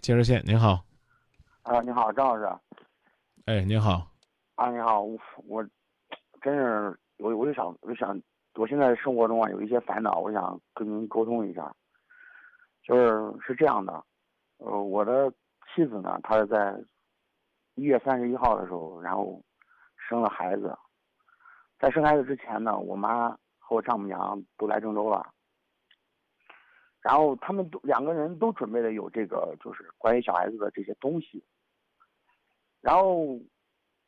接热线，您好。啊，你好，张老师。哎，您好。啊，你好，我我真是我我就想我就想，我现在生活中啊有一些烦恼，我想跟您沟通一下。就是是这样的，呃，我的妻子呢，她是在一月三十一号的时候，然后生了孩子。在生孩子之前呢，我妈和我丈母娘都来郑州了。然后他们都两个人都准备了有这个，就是关于小孩子的这些东西。然后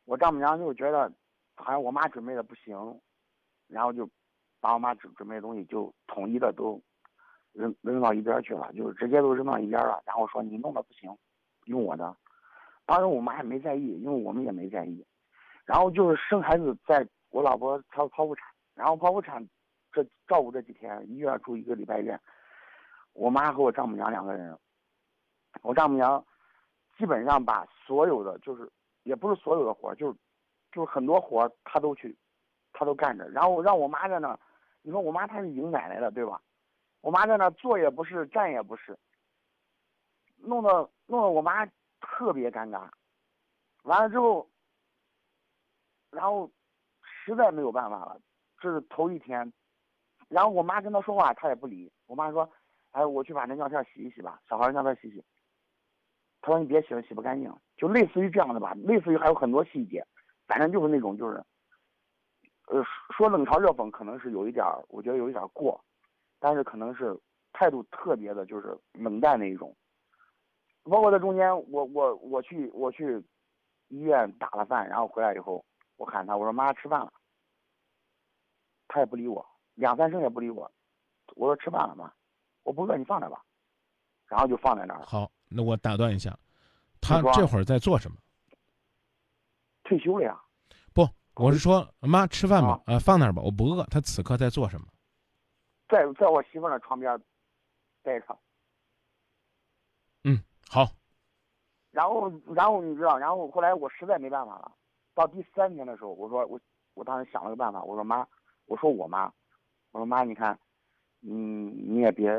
我丈母娘就觉得，好像我妈准备的不行，然后就把我妈准准备的东西就统一的都扔扔到一边去了，就是直接都扔到一边了。然后说你弄的不行，用我的。当时我妈也没在意，因为我们也没在意。然后就是生孩子，在我老婆剖剖腹产，然后剖腹产这照顾这几天，医院住一个礼拜院。我妈和我丈母娘两个人，我丈母娘基本上把所有的就是也不是所有的活就是就是很多活她都去，她都干着。然后让我妈在那，你说我妈她是迎奶奶的对吧？我妈在那坐也不是，站也不是，弄得弄得我妈特别尴尬。完了之后，然后实在没有办法了，这是头一天，然后我妈跟她说话，她也不理。我妈说。哎，我去把那尿片洗一洗吧，小孩尿片洗洗。他说你别洗了，洗不干净。就类似于这样的吧，类似于还有很多细节，反正就是那种就是，呃，说冷嘲热讽可能是有一点儿我觉得有一点过，但是可能是态度特别的，就是冷淡那一种。包括在中间，我我我去我去医院打了饭，然后回来以后，我喊他，我说妈吃饭了，他也不理我，两三声也不理我。我说吃饭了吗？我不饿，你放那吧，然后就放在那儿。好，那我打断一下，他这会儿在做什么？退休了呀。不，我是说，妈吃饭吧，呃，放那儿吧，我不饿。他此刻在做什么？在在我媳妇那床边待着。嗯，好。然后，然后你知道，然后后来我实在没办法了，到第三天的时候，我说我我当时想了个办法，我说妈，我说我妈，我说妈，你看。嗯，你也别，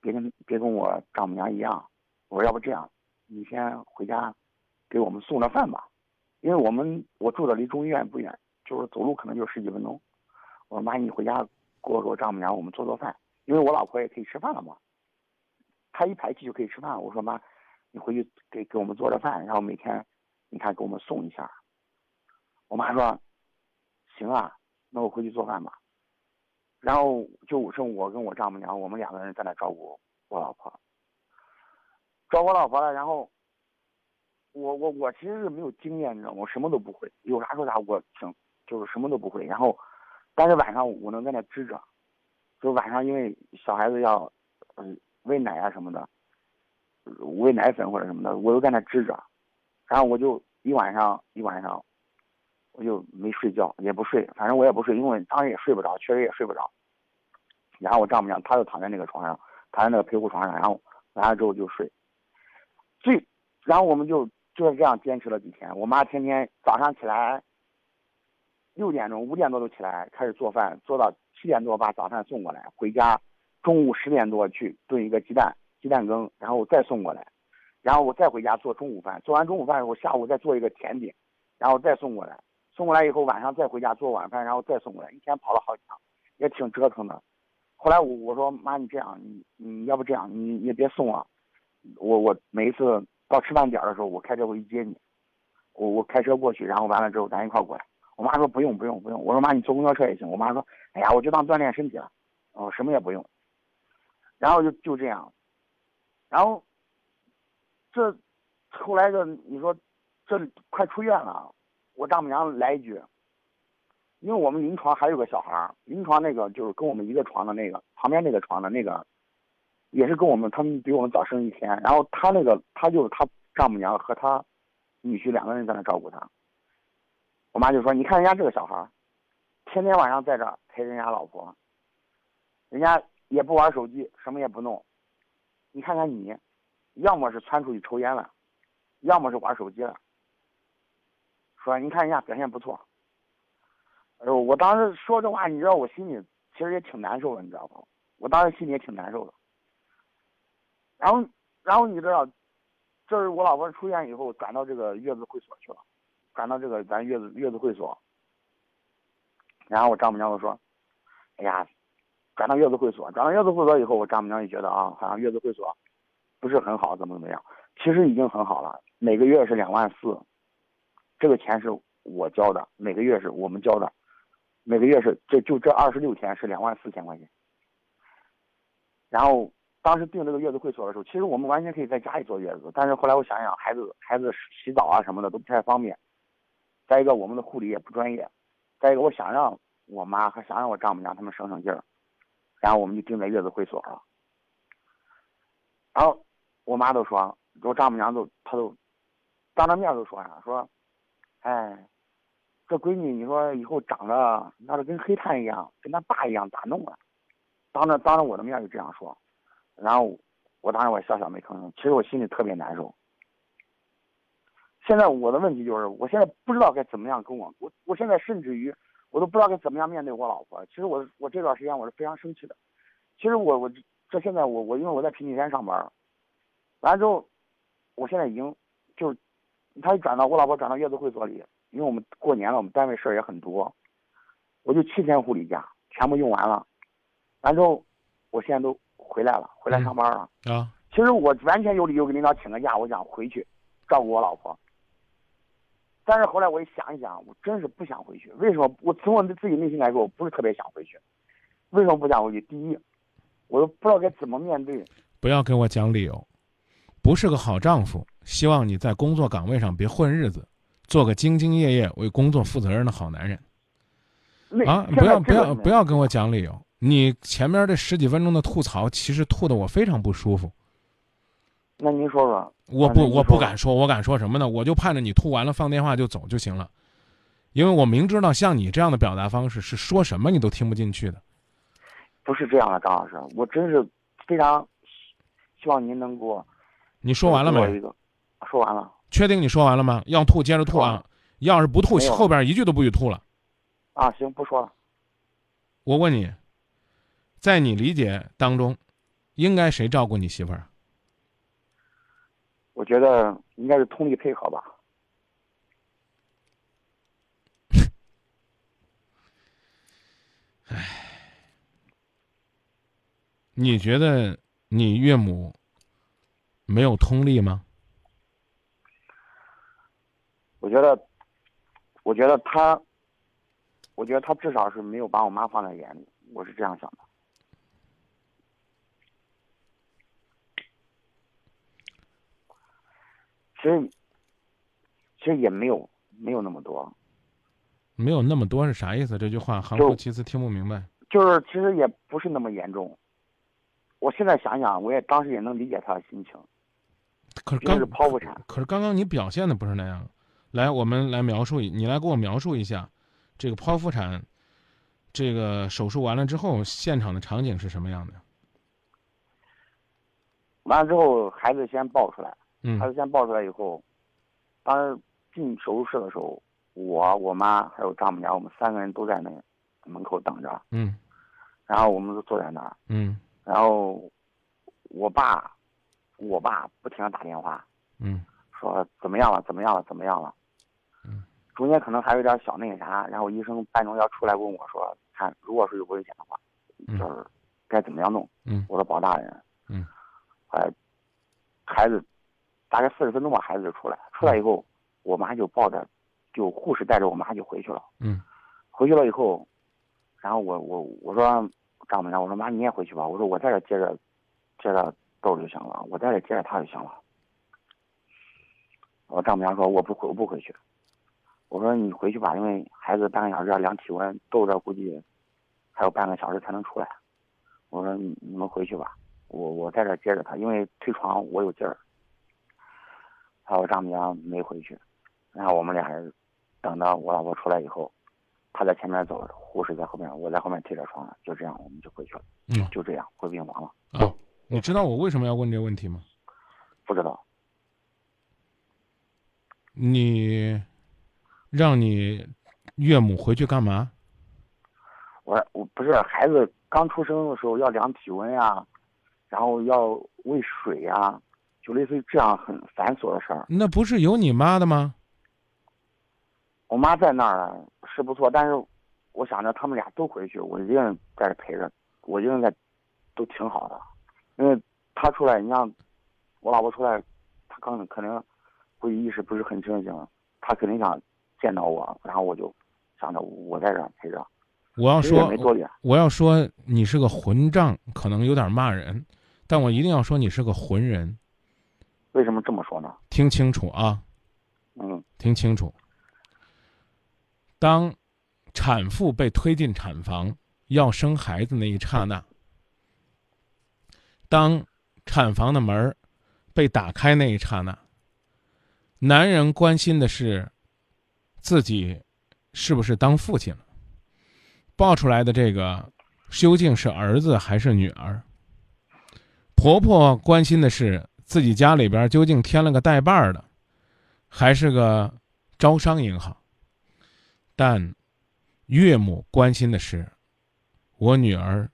别跟别跟我丈母娘一样。我说要不这样，你先回家，给我们送点饭吧，因为我们我住的离中医院不远，就是走路可能就十几分钟。我说妈，你回家给我给我丈母娘我们做做饭，因为我老婆也可以吃饭了嘛。她一排气就可以吃饭。我说妈，你回去给给我们做点饭，然后每天，你看给我们送一下。我妈说，行啊，那我回去做饭吧。然后就剩我跟我丈母娘，我们两个人在那照顾我老婆，照顾我老婆了。然后我我我其实是没有经验，你知道吗？我什么都不会，有啥说啥，我挺就是什么都不会。然后，但是晚上我能在那支着，就晚上因为小孩子要嗯喂奶啊什么的，喂奶粉或者什么的，我都在那支着，然后我就一晚上一晚上。我就没睡觉，也不睡，反正我也不睡，因为当时也睡不着，确实也睡不着。然后我丈母娘她就躺在那个床上，躺在那个陪护床上，然后完了之后就睡。最，然后我们就就是这样坚持了几天。我妈天天早上起来六点钟、五点多就起来开始做饭，做到七点多把早饭送过来，回家中午十点多去炖一个鸡蛋、鸡蛋羹，然后再送过来，然后我再回家做中午饭，做完中午饭以后，下午再做一个甜点，然后再送过来。送过来以后，晚上再回家做晚饭，然后再送过来，一天跑了好几趟，也挺折腾的。后来我我说妈，你这样，你你要不这样，你也别送了。我我每一次到吃饭点的时候，我开车回去接你。我我开车过去，然后完了之后咱一块过来。我妈说不用不用不用。我说妈，你坐公交车也行。我妈说，哎呀，我就当锻炼身体了，哦，什么也不用。然后就就这样，然后这后来这你说这快出院了。我丈母娘来一句，因为我们临床还有个小孩儿，临床那个就是跟我们一个床的那个旁边那个床的那个，也是跟我们他们比我们早生一天，然后他那个他就是他丈母娘和他女婿两个人在那照顾他。我妈就说：“你看人家这个小孩儿，天天晚上在这陪人家老婆，人家也不玩手机，什么也不弄。你看看你，要么是窜出去抽烟了，要么是玩手机了。”说你看一下表现不错，哎呦，我当时说这话，你知道我心里其实也挺难受的，你知道不？我当时心里也挺难受的。然后，然后你知道，这是我老婆出院以后转到这个月子会所去了，转到这个咱月子月子会所。然后我丈母娘就说：“哎呀，转到月子会所，转到月子会所以后，我丈母娘也觉得啊，好像月子会所不是很好，怎么怎么样？其实已经很好了，每个月是两万四，这个钱是我交的，每个月是我们交的，每个月是这就这二十六天是两万四千块钱。然后当时订这个月子会所的时候，其实我们完全可以在家里坐月子，但是后来我想想，孩子孩子洗澡啊什么的都不太方便，再一个我们的护理也不专业。”再一个，我想让我妈和想让我丈母娘他们省省劲儿，然后我们就订在月子会所了。然后我妈都说，我丈母娘都，她都当着面都说呀，说，哎，这闺女你说以后长得那是跟黑炭一样，跟她爸一样咋弄啊？当着当着我的面就这样说，然后我当时我笑笑没吭声，其实我心里特别难受。现在我的问题就是，我现在不知道该怎么样跟我我我现在甚至于我都不知道该怎么样面对我老婆。其实我我这段时间我是非常生气的。其实我我这现在我我因为我在平顶山上班，完了之后，我现在已经，他转到我老婆转到月子会所里，因为我们过年了，我们单位事儿也很多，我就七天护理假全部用完了，完之后，我现在都回来了，回来上班了啊。其实我完全有理由给领导请个假，我想回去照顾我老婆。但是后来我一想一想，我真是不想回去。为什么？我从我自己内心来说，我不是特别想回去。为什么不想回去？第一，我都不知道该怎么面对。不要跟我讲理由，不是个好丈夫。希望你在工作岗位上别混日子，做个兢兢业业、为工作负责任的好男人。啊！不要不要不要跟我讲理由。你前面这十几分钟的吐槽，其实吐的我非常不舒服。那您说说，我不，我不敢说，我敢说什么呢？我就盼着你吐完了放电话就走就行了，因为我明知道像你这样的表达方式是说什么你都听不进去的。不是这样的，张老师，我真是非常希望您能给我。你说完了没？说完了。确定你说完了吗？要吐接着吐啊！要是不吐，后边一句都不许吐了。啊，行，不说了。我问你，在你理解当中，应该谁照顾你媳妇儿？我觉得应该是通力配合吧。唉，你觉得你岳母没有通力吗？我觉得，我觉得他，我觉得他至少是没有把我妈放在眼里，我是这样想的。其实，其实也没有没有那么多，没有那么多是啥意思？这句话含糊其辞，听不明白。就是其实也不是那么严重。我现在想想，我也当时也能理解他的心情。可是刚是剖腹产，可是刚刚你表现的不是那样。来，我们来描述一，你来给我描述一下，这个剖腹产，这个手术完了之后，现场的场景是什么样的？完了之后，孩子先抱出来。嗯，孩子先抱出来以后，当时进手术室的时候，我、我妈还有丈母娘，我们三个人都在那门口等着。嗯，然后我们就坐在那儿。嗯，然后我爸，我爸不停的打电话。嗯，说怎么样了？怎么样了？怎么样了？嗯，中间可能还有点小那个啥，然后医生半中要出来问我说，看如果是有危险的话，就是该怎么样弄？嗯，我说保大人。嗯，哎，孩子。大概四十分钟吧，孩子就出来。出来以后，我妈就抱着，就护士带着我妈就回去了。嗯，回去了以后，然后我我我说丈母娘，我说妈你也回去吧。我说我在这接着，接着逗就行了，我在这接着他就行了。我丈母娘说我不回我不回去。我说你回去吧，因为孩子半个小时要量体温，逗这估计还有半个小时才能出来。我说你你们回去吧，我我在这接着他，因为推床我有劲儿。还有我丈母娘没回去，然后我们俩人等到我老婆出来以后，她在前面走，护士在后面，我在后面推着床，就这样我们就回去了。嗯，就这样回病房了。啊，你知道我为什么要问这个问题吗？不知道。你让你岳母回去干嘛？我我不是孩子刚出生的时候要量体温呀，然后要喂水呀。就类似于这样很繁琐的事儿。那不是有你妈的吗？我妈在那儿是不错，但是我想着他们俩都回去，我一个人在这陪着，我一个人在都挺好的。因为她出来，你像我老婆出来，她刚肯定估计意识不是很清醒，她肯定想见到我，然后我就想着我在这儿陪着。我要说没多远，我要说你是个混账，可能有点骂人，但我一定要说你是个浑人。为什么这么说呢？听清楚啊，嗯，听清楚。当产妇被推进产房要生孩子那一刹那，当产房的门儿被打开那一刹那，男人关心的是自己是不是当父亲了，抱出来的这个究竟是儿子还是女儿？婆婆关心的是自己家里边究竟添了个带把儿的，还是个招商银行？但岳母关心的是我女儿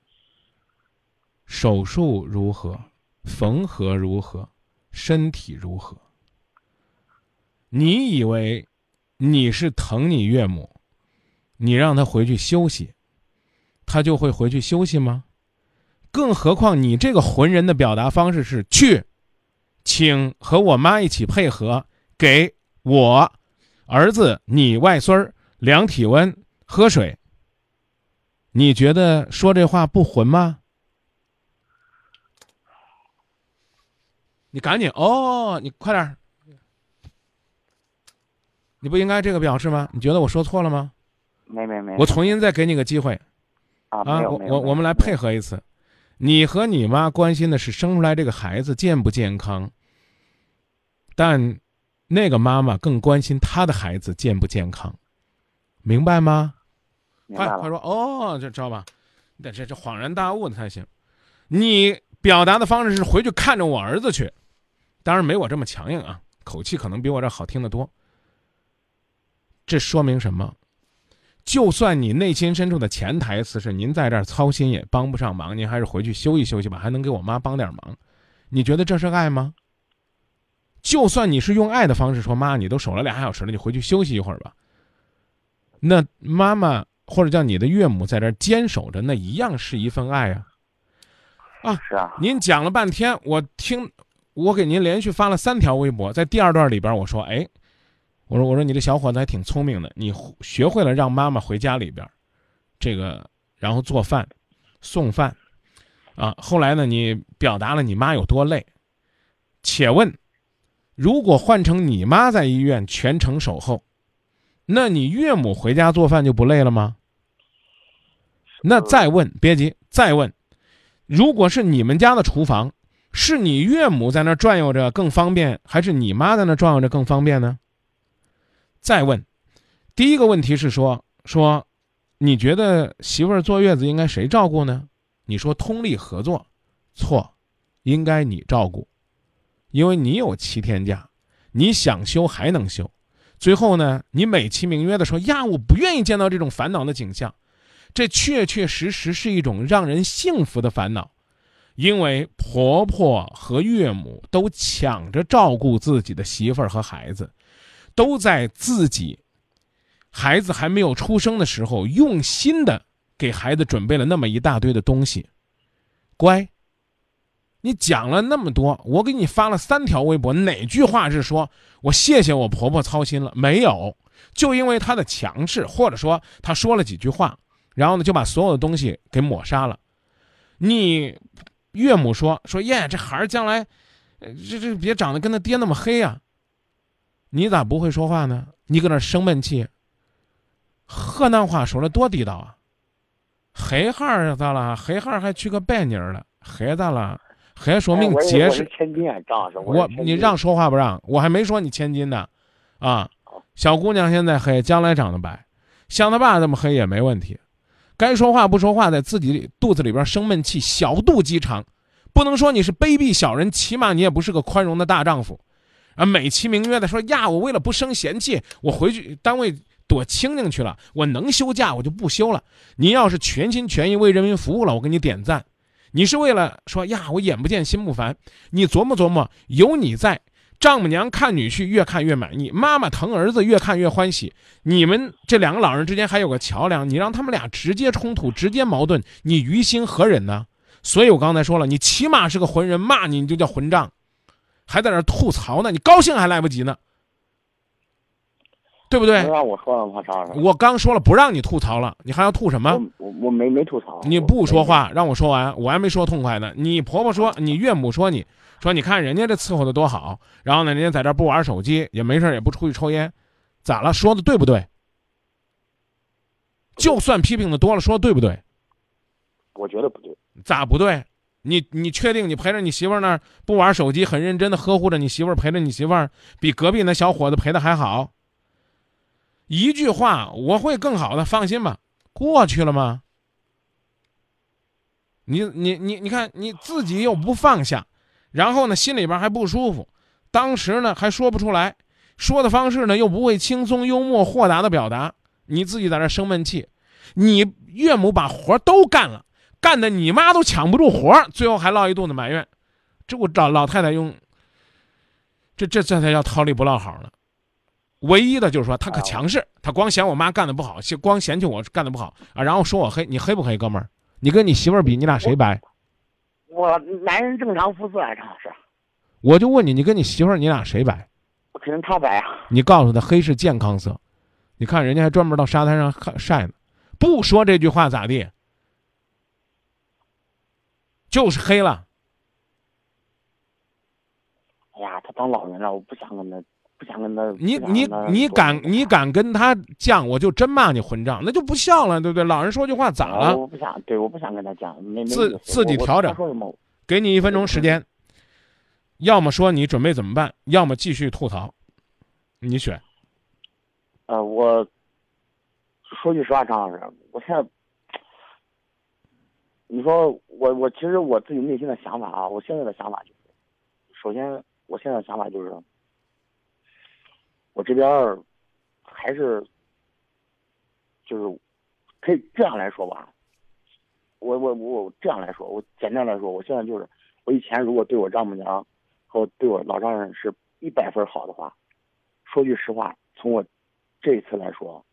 手术如何，缝合如何，身体如何。你以为你是疼你岳母，你让她回去休息，她就会回去休息吗？更何况你这个浑人的表达方式是去，请和我妈一起配合，给我儿子你外孙儿。量体温，喝水。你觉得说这话不混吗？你赶紧哦，你快点你不应该这个表示吗？你觉得我说错了吗？没没没。我重新再给你个机会。啊，我我我们来配合一次。你和你妈关心的是生出来这个孩子健不健康，但那个妈妈更关心她的孩子健不健康。明白吗？快快说哦，这知道吧？这这这恍然大悟的才行。你表达的方式是回去看着我儿子去，当然没我这么强硬啊，口气可能比我这好听得多。这说明什么？就算你内心深处的潜台词是您在这儿操心也帮不上忙，您还是回去休息休息吧，还能给我妈帮点忙。你觉得这是爱吗？就算你是用爱的方式说妈，你都守了俩小时了，你回去休息一会儿吧。那妈妈或者叫你的岳母在这儿坚守着，那一样是一份爱啊！啊，是啊。您讲了半天，我听，我给您连续发了三条微博，在第二段里边我说，哎，我说我说你这小伙子还挺聪明的，你学会了让妈妈回家里边儿，这个然后做饭、送饭，啊，后来呢，你表达了你妈有多累。且问，如果换成你妈在医院全程守候？那你岳母回家做饭就不累了吗？那再问，别急，再问，如果是你们家的厨房，是你岳母在那转悠着更方便，还是你妈在那转悠着更方便呢？再问，第一个问题是说说，你觉得媳妇儿坐月子应该谁照顾呢？你说通力合作，错，应该你照顾，因为你有七天假，你想休还能休。最后呢，你美其名曰的说呀，我不愿意见到这种烦恼的景象，这确确实实是一种让人幸福的烦恼，因为婆婆和岳母都抢着照顾自己的媳妇儿和孩子，都在自己孩子还没有出生的时候，用心的给孩子准备了那么一大堆的东西，乖。你讲了那么多，我给你发了三条微博，哪句话是说我谢谢我婆婆操心了？没有，就因为她的强势，或者说她说了几句话，然后呢就把所有的东西给抹杀了。你岳母说说耶，这孩儿将来，这这别长得跟他爹那么黑呀。你咋不会说话呢？你搁那生闷气。河南话说的多地道啊，黑孩儿咋了？黑孩儿还娶个白妮儿了，黑咋了？还说明结实。千金啊，张老师，我你让说话不让？我还没说你千金呢，啊，小姑娘现在黑，将来长得白，像他爸这么黑也没问题。该说话不说话，在自己肚子里边生闷气，小肚鸡肠，不能说你是卑鄙小人，起码你也不是个宽容的大丈夫，啊，美其名曰的说呀，我为了不生嫌弃，我回去单位躲清静去了，我能休假我就不休了。你要是全心全意为人民服务了，我给你点赞。你是为了说呀，我眼不见心不烦。你琢磨琢磨，有你在，丈母娘看女婿越看越满意，妈妈疼儿子越看越欢喜。你们这两个老人之间还有个桥梁，你让他们俩直接冲突、直接矛盾，你于心何忍呢？所以我刚才说了，你起码是个浑人，骂你你就叫混账，还在那吐槽呢，你高兴还来不及呢。对不对？我刚说了不让你吐槽了，你还要吐什么？我我没没吐槽。你不说话，让我说完，我还没说痛快呢。你婆婆说，你岳母说，你说你看人家这伺候的多好，然后呢，人家在这不玩手机，也没事也不出去抽烟，咋了？说的对不对？就算批评的多了，说的对不对？我觉得不对。咋不对？你你确定你陪着你媳妇儿那不玩手机，很认真的呵护着你媳妇儿，陪着你媳妇儿，比隔壁那小伙子陪的还好？一句话，我会更好的，放心吧。过去了吗？你你你你看你自己又不放下，然后呢心里边还不舒服，当时呢还说不出来，说的方式呢又不会轻松幽默豁达的表达，你自己在那生闷气。你岳母把活都干了，干的你妈都抢不住活，最后还落一肚子埋怨。这我找老太太用，这这这才叫掏力不落好呢。唯一的就是说他可强势，他光嫌我妈干的不好，光嫌弃我干的不好啊，然后说我黑，你黑不黑，哥们儿？你跟你媳妇儿比，你俩谁白？我男人正常肤色啊，张老师。我就问你，你跟你媳妇儿，你俩谁白？我肯定他白啊。你告诉他，黑是健康色。你看人家还专门到沙滩上晒呢，不说这句话咋地？就是黑了。哎呀，他当老人了，我不想跟他。不想跟他，你你你敢你敢跟他犟，我就真骂你混账，那就不孝了，对不对？老人说句话咋了？我不想，对，我不想跟他犟，自自己调整。给你一分钟时间，要么说你准备怎么办，要么继续吐槽，你选。呃，我说句实话，张老师，我现在，你说我我其实我自己内心的想法啊，我现在的想法就是，首先我现在的想法就是。我这边还是就是可以这样来说吧，我我我这样来说，我简单来说，我现在就是我以前如果对我丈母娘和对我老丈人是一百分好的话，说句实话，从我这一次来说，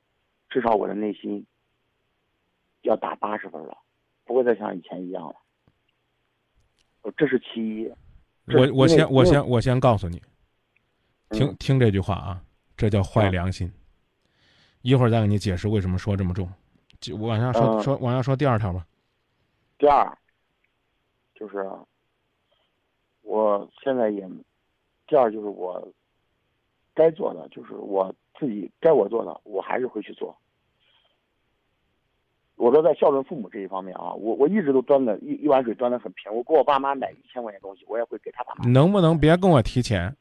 至少我的内心要打八十分了，不会再像以前一样了。这是其一。我我先我先我先告诉你，听听这句话啊。这叫坏良心。一会儿再给你解释为什么说这么重。就往下说说，往下说第二条吧。第二，就是我现在也，第二就是我该做的，就是我自己该我做的，我还是会去做。我说在孝顺父母这一方面啊，我我一直都端的一一碗水端的很平。我给我爸妈买一千块钱东西，我也会给他爸妈。能不能别跟我提钱？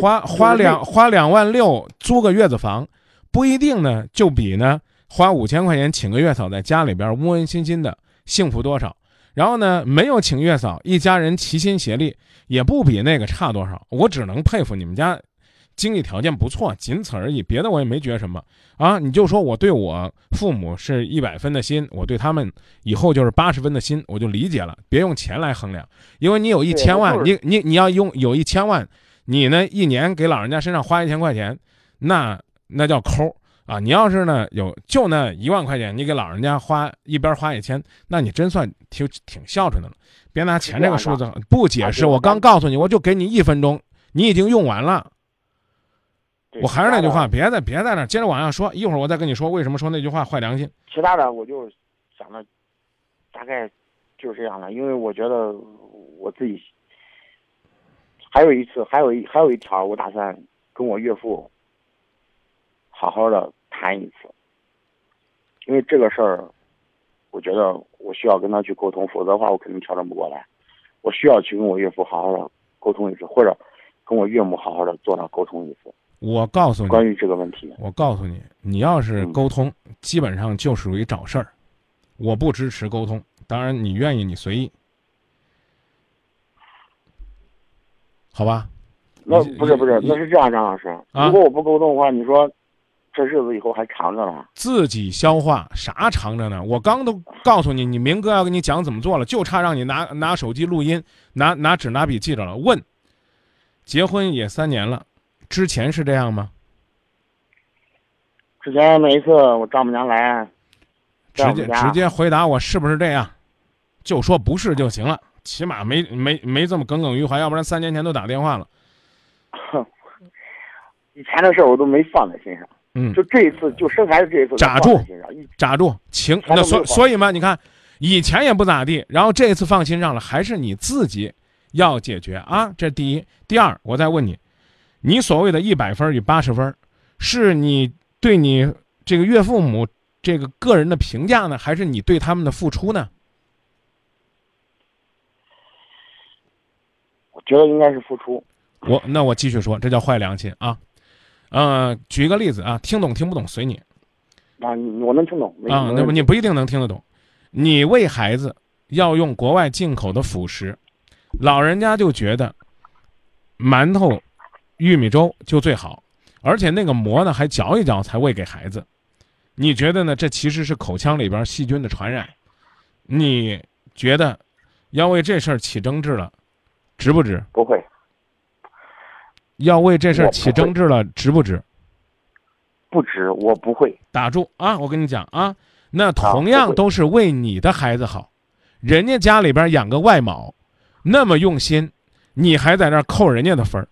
花花两花两万六租个月子房，不一定呢，就比呢花五千块钱请个月嫂在家里边温温馨馨的幸福多少。然后呢，没有请月嫂，一家人齐心协力，也不比那个差多少。我只能佩服你们家经济条件不错，仅此而已，别的我也没觉什么啊。你就说我对我父母是一百分的心，我对他们以后就是八十分的心，我就理解了。别用钱来衡量，因为你有一千万，你你你要用有一千万。你呢？一年给老人家身上花一千块钱，那那叫抠啊！你要是呢有就那一万块钱，你给老人家花一边花一千，那你真算挺挺孝顺的了。别拿钱这个数字不解释，我刚告诉你，我就给你一分钟，你已经用完了。我还是那句话，别再别在那接着往下说，一会儿我再跟你说为什么说那句话坏良心。其他的我就想着，大概就是这样了，因为我觉得我自己。还有一次，还有一还有一条，我打算跟我岳父好好的谈一次，因为这个事儿，我觉得我需要跟他去沟通，否则的话我肯定调整不过来。我需要去跟我岳父好好的沟通一次，或者跟我岳母好好的坐那沟通一次。我告诉你，关于这个问题，我告诉你，你要是沟通，基本上就属于找事儿。我不支持沟通，当然你愿意，你随意。好吧，那不是不是，那是这样，张老师。如果我不沟通的话，你说，这日子以后还长着呢。自己消化啥长着呢？我刚都告诉你，你明哥要跟你讲怎么做了，就差让你拿拿手机录音，拿拿纸拿笔记着了。问，结婚也三年了，之前是这样吗？之前每一次我丈母娘来，直接直接回答我是不是这样，就说不是就行了，起码没没没这么耿耿于怀，要不然三年前都打电话了。哼，以前的事儿我都没放在心上。嗯，就这一次，就生孩子这一次，扎住，扎住，情那所所以嘛，你看，以前也不咋地，然后这一次放心上了，还是你自己要解决啊。这第一，第二，我再问你，你所谓的一百分与八十分，是你？对你这个岳父母这个个人的评价呢，还是你对他们的付出呢？我觉得应该是付出。我那我继续说，这叫坏良心啊。呃，举一个例子啊，听懂听不懂随你。啊，我能听懂啊，那么你不一定能听得懂。你喂孩子要用国外进口的辅食，老人家就觉得馒头、玉米粥就最好。而且那个馍呢，还嚼一嚼才喂给孩子，你觉得呢？这其实是口腔里边细菌的传染，你觉得要为这事儿起争执了，值不值？不会。要为这事儿起争执了，值不值？不值，我不会。打住啊！我跟你讲啊，那同样都是为你的孩子好，人家家里边养个外毛，那么用心，你还在那扣人家的分儿。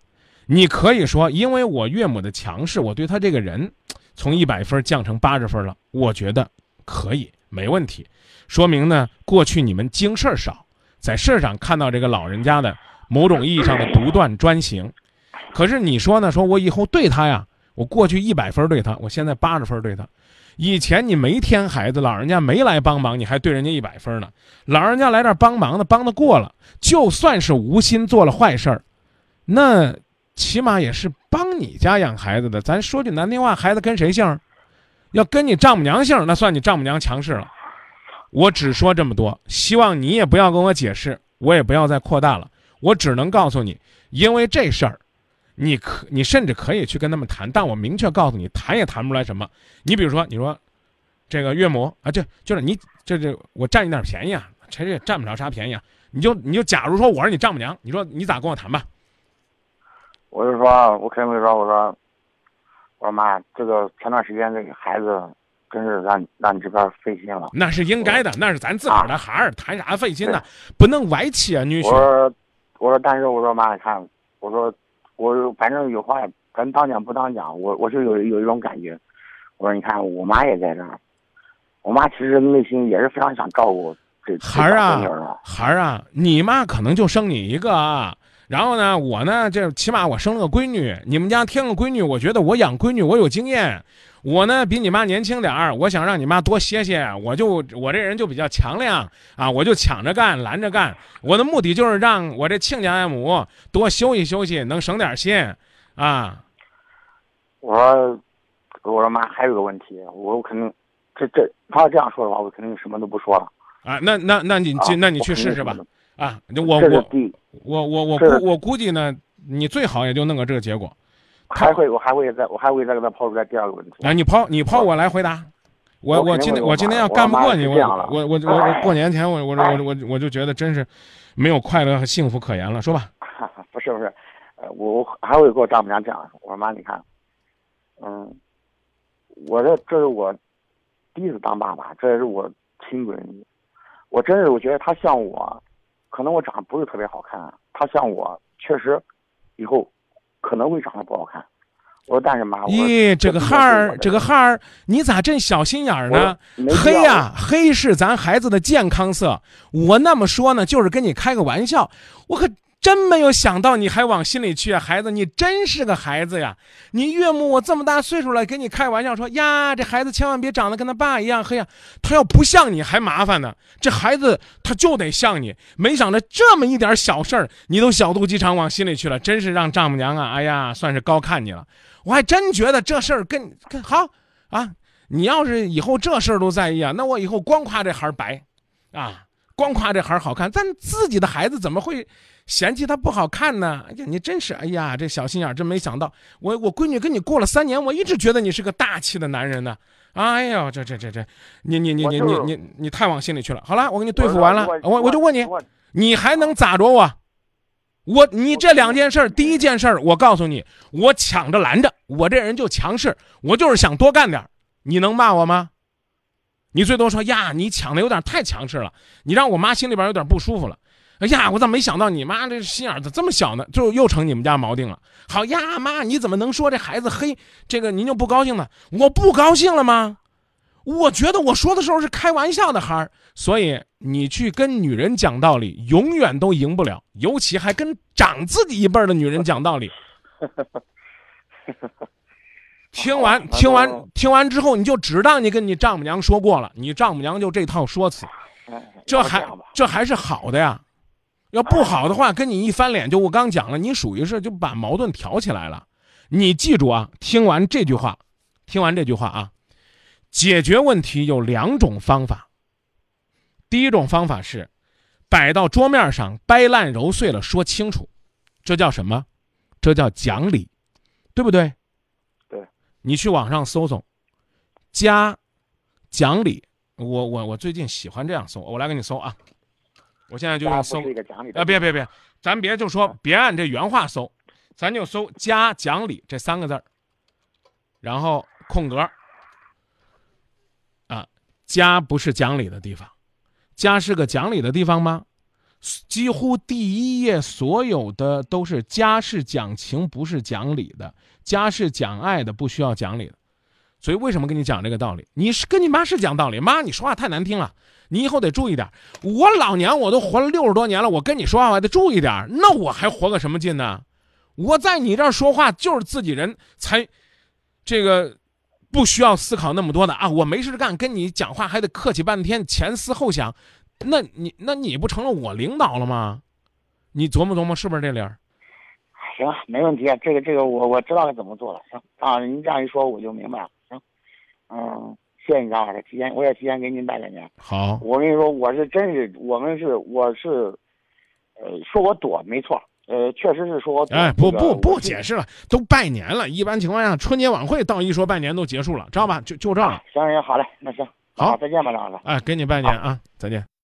你可以说，因为我岳母的强势，我对他这个人从一百分降成八十分了。我觉得可以，没问题。说明呢，过去你们经事儿少，在事儿上看到这个老人家的某种意义上的独断专行。可是你说呢？说我以后对他呀，我过去一百分对他，我现在八十分对他。以前你没添孩子，老人家没来帮忙，你还对人家一百分呢。老人家来这儿帮忙的，帮的过了，就算是无心做了坏事儿，那。起码也是帮你家养孩子的，咱说句难听话，孩子跟谁姓？要跟你丈母娘姓，那算你丈母娘强势了。我只说这么多，希望你也不要跟我解释，我也不要再扩大了。我只能告诉你，因为这事儿，你可你甚至可以去跟他们谈，但我明确告诉你，谈也谈不出来什么。你比如说，你说这个岳母啊，就就是你这这我占你点便宜啊，谁也占不着啥便宜啊。你就你就假如说我是你丈母娘，你说你咋跟我谈吧？我就说，我肯定会说，我说，我说妈，这个前段时间这个孩子，真是让让你这边费心了。那是应该的，那是咱自个儿的孩儿，谈啥费心呢？不能歪气啊，女婿。我说，我说，但是我说妈，你看，我说，我反正有话，咱当讲不当讲，我我是有有一种感觉。我说，你看，我妈也在这儿，我妈其实内心也是非常想照顾这孩儿啊，孩儿啊，你妈可能就生你一个啊。然后呢，我呢，这起码我生了个闺女。你们家添个闺女，我觉得我养闺女我有经验。我呢比你妈年轻点儿，我想让你妈多歇歇。我就我这人就比较强亮啊，我就抢着干，拦着干。我的目的就是让我这亲家母多休息休息，能省点心啊。我说，我说妈，还有个问题，我肯定，这这他要这样说的话，我肯定什么都不说了。啊，那那那你去，那你去试试吧。啊，我我我我我估我估计呢，你最好也就弄个这个结果。还会我还会再我还会再给他抛出来第二个问题。啊，你抛你抛我来回答。我我今天我今天要干不过你，我我我 我过年前我我我我我就觉得真是没有快乐和幸福可言了，说吧。不是不是，呃，我我还会跟我丈母娘讲，我说妈，你看，嗯，我这这是我第一次当爸爸，这也是我亲闺女，我真是我觉得她像我。可能我长得不是特别好看，他像我，确实，以后可能会长得不好看。我说，但是妈，咦，这个孩儿，这个孩儿，你咋这小心眼儿呢？黑呀，黑是咱孩子的健康色。我那么说呢，就是跟你开个玩笑。我可。真没有想到你还往心里去啊，孩子，你真是个孩子呀！你岳母我这么大岁数了，跟你开玩笑说呀，这孩子千万别长得跟他爸一样黑呀，他要不像你还麻烦呢。这孩子他就得像你，没想着这么一点小事儿，你都小肚鸡肠往心里去了，真是让丈母娘啊，哎呀，算是高看你了。我还真觉得这事儿跟跟好啊，你要是以后这事儿都在意啊，那我以后光夸这孩儿白，啊。光夸这孩儿好看，但自己的孩子怎么会嫌弃他不好看呢？哎呀，你真是，哎呀，这小心眼儿，真没想到，我我闺女跟你过了三年，我一直觉得你是个大气的男人呢。哎呦，这这这这，你你你你你你你太往心里去了。好了，我给你对付完了，我我就问你，你还能咋着我？我你这两件事，第一件事，我告诉你，我抢着拦着，我这人就强势，我就是想多干点你能骂我吗？你最多说呀，你抢的有点太强势了，你让我妈心里边有点不舒服了。哎呀，我咋没想到你妈这心眼子这么小呢？就又成你们家锚定了。好呀，妈，你怎么能说这孩子黑？这个您就不高兴呢？我不高兴了吗？我觉得我说的时候是开玩笑的，孩儿。所以你去跟女人讲道理，永远都赢不了，尤其还跟长自己一辈的女人讲道理。听完听完听完之后，你就只当你跟你丈母娘说过了，你丈母娘就这套说辞，这还这还是好的呀。要不好的话，跟你一翻脸，就我刚讲了，你属于是就把矛盾挑起来了。你记住啊，听完这句话，听完这句话啊，解决问题有两种方法。第一种方法是，摆到桌面上，掰烂揉碎了说清楚，这叫什么？这叫讲理，对不对？对。你去网上搜搜，家讲理。我我我最近喜欢这样搜，我来给你搜啊。我现在就用搜啊，别别别，咱别就说别按这原话搜，咱就搜“家讲理”这三个字儿，然后空格啊，家不是讲理的地方，家是个讲理的地方吗？几乎第一页所有的都是家是讲情不是讲理的，家是讲爱的不需要讲理的，所以为什么跟你讲这个道理？你是跟你妈是讲道理，妈你说话太难听了。你以后得注意点我老娘我都活了六十多年了，我跟你说话我还得注意点那我还活个什么劲呢？我在你这儿说话就是自己人才，这个不需要思考那么多的啊！我没事干，跟你讲话还得客气半天，前思后想，那你那你不成了我领导了吗？你琢磨琢磨是不是这理儿？行，没问题，这个这个我我知道该怎么做了。行啊，您这样一说我就明白了。行，嗯。谢谢你张老师，提前我也提前给您拜个年。好，我跟你说，我是真是，我们是我是，呃，说我躲没错，呃，确实是说我。哎，不不不解释了，都拜年了，一般情况下春节晚会到一说拜年都结束了，知道吧？就就这了。行行好嘞，那行，好，再见吧，张老师。哎，给你拜年啊，再见。